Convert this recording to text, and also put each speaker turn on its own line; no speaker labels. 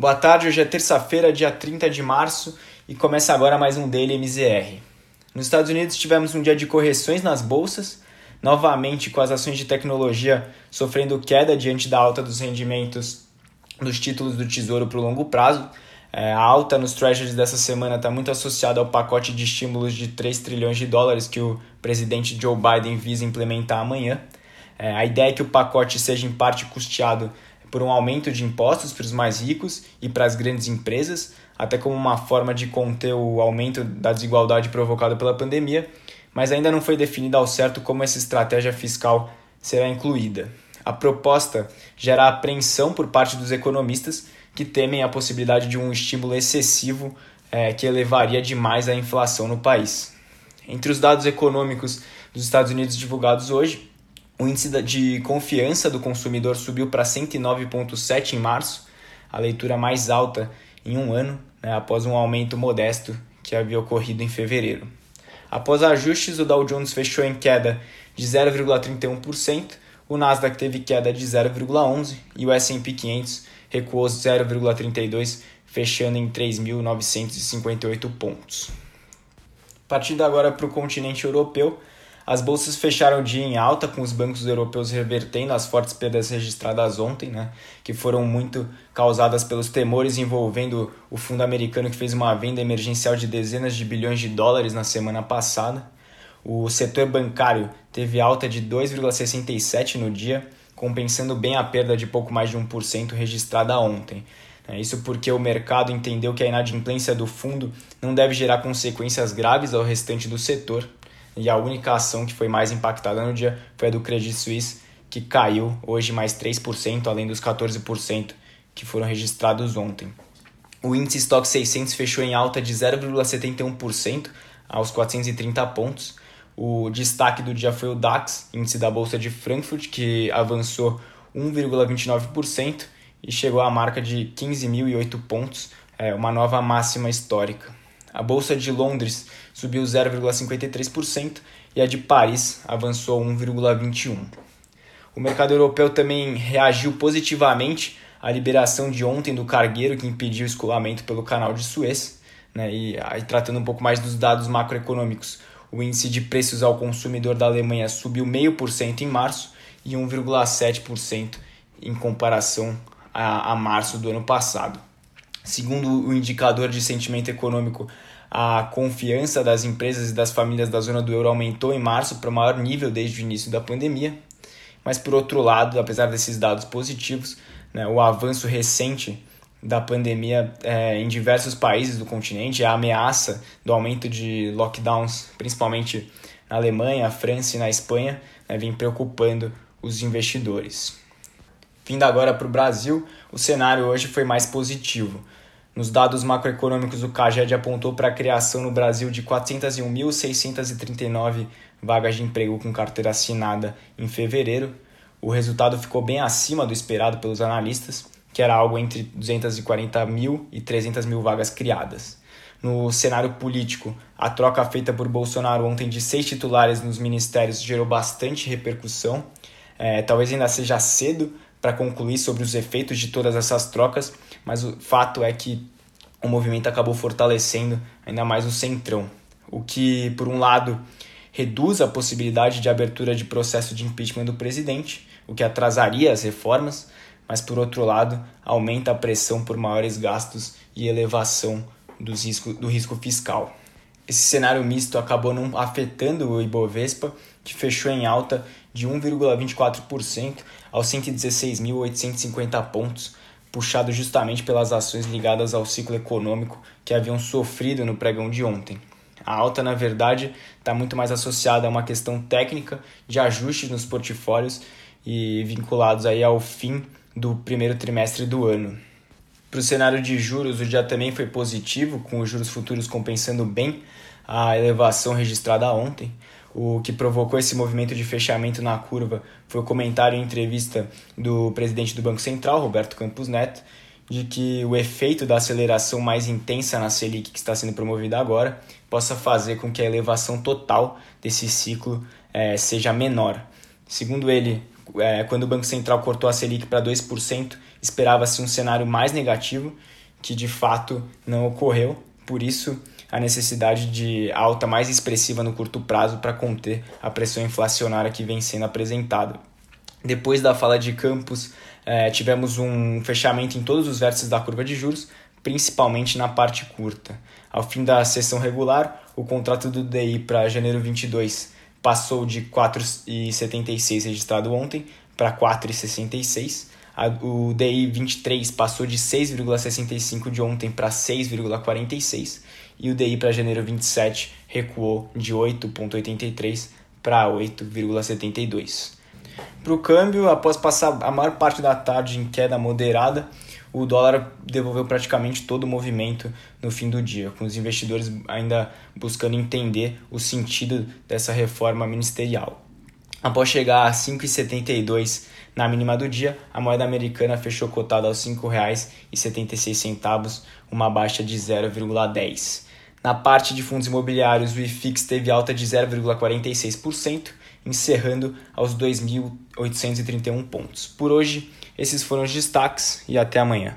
Boa tarde, hoje é terça-feira, dia 30 de março e começa agora mais um Daily MZR. Nos Estados Unidos tivemos um dia de correções nas bolsas, novamente com as ações de tecnologia sofrendo queda diante da alta dos rendimentos dos títulos do Tesouro para o longo prazo. É, a alta nos treasuries dessa semana está muito associada ao pacote de estímulos de 3 trilhões de dólares que o presidente Joe Biden visa implementar amanhã. É, a ideia é que o pacote seja em parte custeado por um aumento de impostos para os mais ricos e para as grandes empresas, até como uma forma de conter o aumento da desigualdade provocada pela pandemia, mas ainda não foi definida ao certo como essa estratégia fiscal será incluída. A proposta gera apreensão por parte dos economistas que temem a possibilidade de um estímulo excessivo é, que elevaria demais a inflação no país. Entre os dados econômicos dos Estados Unidos divulgados hoje, o índice de confiança do consumidor subiu para 109,7 em março, a leitura mais alta em um ano, né, após um aumento modesto que havia ocorrido em fevereiro. Após ajustes, o Dow Jones fechou em queda de 0,31%, o Nasdaq teve queda de 0,11% e o S&P 500 recuou 0,32%, fechando em 3.958 pontos. Partindo agora para o continente europeu, as bolsas fecharam o dia em alta, com os bancos europeus revertendo as fortes perdas registradas ontem, né, que foram muito causadas pelos temores envolvendo o fundo americano que fez uma venda emergencial de dezenas de bilhões de dólares na semana passada. O setor bancário teve alta de 2,67 no dia, compensando bem a perda de pouco mais de 1% registrada ontem. Isso porque o mercado entendeu que a inadimplência do fundo não deve gerar consequências graves ao restante do setor e a única ação que foi mais impactada no dia foi a do Credit Suisse, que caiu hoje mais 3%, além dos 14% que foram registrados ontem. O índice Stock 600 fechou em alta de 0,71% aos 430 pontos. O destaque do dia foi o DAX, índice da Bolsa de Frankfurt, que avançou 1,29% e chegou à marca de 15.008 pontos, é, uma nova máxima histórica. A bolsa de Londres subiu 0,53% e a de Paris avançou 1,21%. O mercado europeu também reagiu positivamente à liberação de ontem do cargueiro que impediu o escoamento pelo canal de Suez. Né? E aí, tratando um pouco mais dos dados macroeconômicos, o índice de preços ao consumidor da Alemanha subiu 0,5% em março e 1,7% em comparação a, a março do ano passado. Segundo o indicador de sentimento econômico, a confiança das empresas e das famílias da zona do euro aumentou em março para o maior nível desde o início da pandemia. Mas, por outro lado, apesar desses dados positivos, né, o avanço recente da pandemia é, em diversos países do continente, a ameaça do aumento de lockdowns, principalmente na Alemanha, França e na Espanha, né, vem preocupando os investidores. Vindo agora para o Brasil, o cenário hoje foi mais positivo. Nos dados macroeconômicos, o CAGED apontou para a criação no Brasil de 401.639 vagas de emprego com carteira assinada em fevereiro. O resultado ficou bem acima do esperado pelos analistas, que era algo entre 240 mil e 300 mil vagas criadas. No cenário político, a troca feita por Bolsonaro ontem de seis titulares nos ministérios gerou bastante repercussão. É, talvez ainda seja cedo para concluir sobre os efeitos de todas essas trocas, mas o fato é que o movimento acabou fortalecendo ainda mais o centrão, o que, por um lado, reduz a possibilidade de abertura de processo de impeachment do presidente, o que atrasaria as reformas, mas, por outro lado, aumenta a pressão por maiores gastos e elevação dos risco, do risco fiscal. Esse cenário misto acabou não afetando o Ibovespa, que fechou em alta de 1,24% aos 116.850 pontos, puxado justamente pelas ações ligadas ao ciclo econômico que haviam sofrido no pregão de ontem. A alta, na verdade, está muito mais associada a uma questão técnica de ajustes nos portfólios e vinculados aí ao fim do primeiro trimestre do ano. Para o cenário de juros, o dia também foi positivo, com os juros futuros compensando bem a elevação registrada ontem. O que provocou esse movimento de fechamento na curva foi o comentário em entrevista do presidente do Banco Central, Roberto Campos Neto, de que o efeito da aceleração mais intensa na Selic que está sendo promovida agora possa fazer com que a elevação total desse ciclo é, seja menor. Segundo ele, é, quando o Banco Central cortou a Selic para 2%, esperava-se um cenário mais negativo, que de fato não ocorreu. Por isso, a necessidade de alta mais expressiva no curto prazo para conter a pressão inflacionária que vem sendo apresentada. Depois da fala de Campos, é, tivemos um fechamento em todos os vértices da curva de juros, principalmente na parte curta. Ao fim da sessão regular, o contrato do DI para janeiro 22 passou de 4,76 registrado ontem para 4,66. O DI 23 passou de 6,65 de ontem para 6,46 e o DI para janeiro 27 recuou de 8,83 para 8,72. Para o câmbio, após passar a maior parte da tarde em queda moderada, o dólar devolveu praticamente todo o movimento no fim do dia, com os investidores ainda buscando entender o sentido dessa reforma ministerial. Após chegar a 5,72 na mínima do dia, a moeda americana fechou cotada aos R$ 5,76, uma baixa de 0,10. Na parte de fundos imobiliários, o IFIX teve alta de 0,46%, encerrando aos 2.831 pontos. Por hoje, esses foram os destaques e até amanhã.